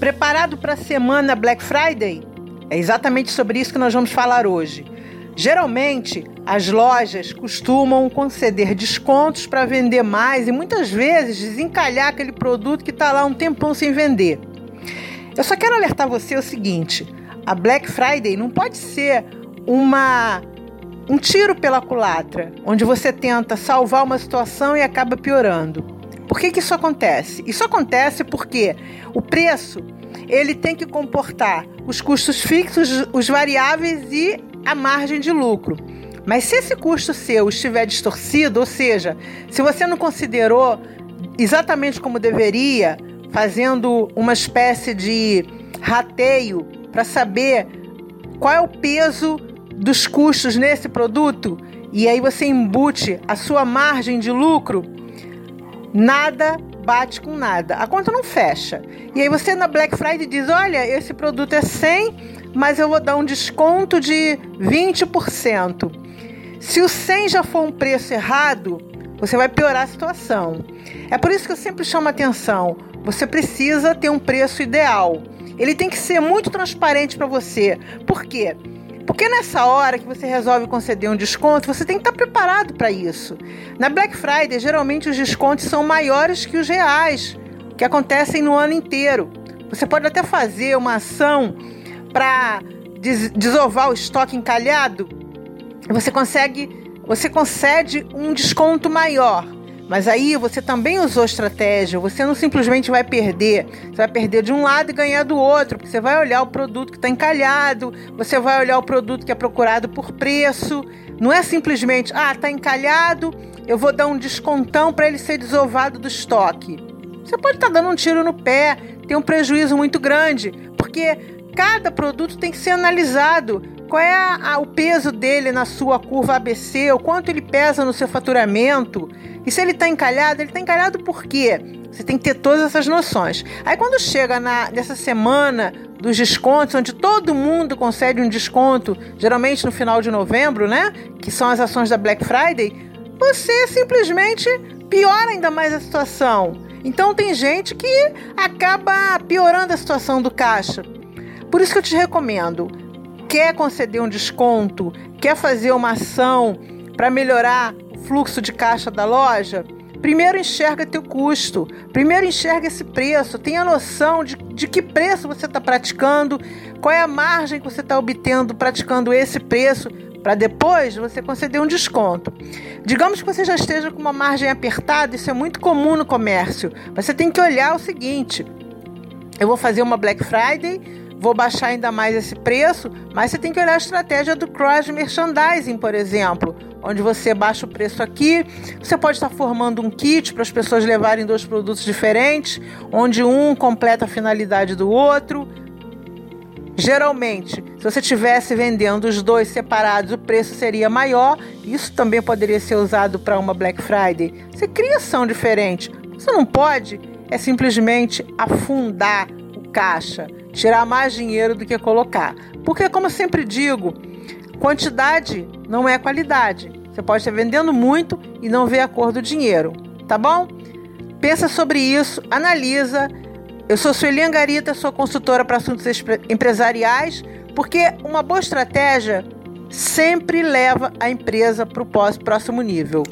Preparado para a semana Black Friday? É exatamente sobre isso que nós vamos falar hoje. Geralmente, as lojas costumam conceder descontos para vender mais e muitas vezes desencalhar aquele produto que está lá um tempão sem vender. Eu só quero alertar você o seguinte: a Black Friday não pode ser uma um tiro pela culatra, onde você tenta salvar uma situação e acaba piorando. Por que, que isso acontece? Isso acontece porque o preço ele tem que comportar os custos fixos, os variáveis e a margem de lucro. Mas se esse custo seu estiver distorcido, ou seja, se você não considerou exatamente como deveria, fazendo uma espécie de rateio para saber qual é o peso dos custos nesse produto, e aí você embute a sua margem de lucro, nada bate com nada. A conta não fecha. E aí você na Black Friday diz: "Olha, esse produto é 100, mas eu vou dar um desconto de 20%". Se o 100 já for um preço errado, você vai piorar a situação. É por isso que eu sempre chamo atenção. Você precisa ter um preço ideal. Ele tem que ser muito transparente para você. Por quê? Porque nessa hora que você resolve conceder um desconto, você tem que estar preparado para isso. Na Black Friday, geralmente os descontos são maiores que os reais, que acontecem no ano inteiro. Você pode até fazer uma ação para des desovar o estoque encalhado. Você consegue, você concede um desconto maior. Mas aí você também usou estratégia, você não simplesmente vai perder, você vai perder de um lado e ganhar do outro, porque você vai olhar o produto que está encalhado, você vai olhar o produto que é procurado por preço. Não é simplesmente, ah, está encalhado, eu vou dar um descontão para ele ser desovado do estoque. Você pode estar tá dando um tiro no pé, tem um prejuízo muito grande, porque cada produto tem que ser analisado. Qual é a, a, o peso dele na sua curva ABC, o quanto ele pesa no seu faturamento. E se ele está encalhado, ele está encalhado por quê? Você tem que ter todas essas noções. Aí quando chega na, nessa semana dos descontos, onde todo mundo concede um desconto, geralmente no final de novembro, né? Que são as ações da Black Friday, você simplesmente piora ainda mais a situação. Então tem gente que acaba piorando a situação do caixa. Por isso que eu te recomendo, quer conceder um desconto, quer fazer uma ação para melhorar fluxo de caixa da loja, primeiro enxerga teu custo, primeiro enxerga esse preço, tenha noção de, de que preço você está praticando, qual é a margem que você está obtendo praticando esse preço, para depois você conceder um desconto. Digamos que você já esteja com uma margem apertada, isso é muito comum no comércio. Você tem que olhar o seguinte: eu vou fazer uma Black Friday, vou baixar ainda mais esse preço, mas você tem que olhar a estratégia do cross merchandising, por exemplo onde você baixa o preço aqui. Você pode estar formando um kit para as pessoas levarem dois produtos diferentes, onde um completa a finalidade do outro. Geralmente, se você estivesse vendendo os dois separados, o preço seria maior. Isso também poderia ser usado para uma Black Friday. Você cria ação diferente. Você não pode é simplesmente afundar o caixa, tirar mais dinheiro do que colocar. Porque, como eu sempre digo, Quantidade não é qualidade. Você pode estar vendendo muito e não ver a cor do dinheiro, tá bom? Pensa sobre isso, analisa. Eu sou Sueli Angarita, sou consultora para assuntos empresariais, porque uma boa estratégia sempre leva a empresa para o próximo nível.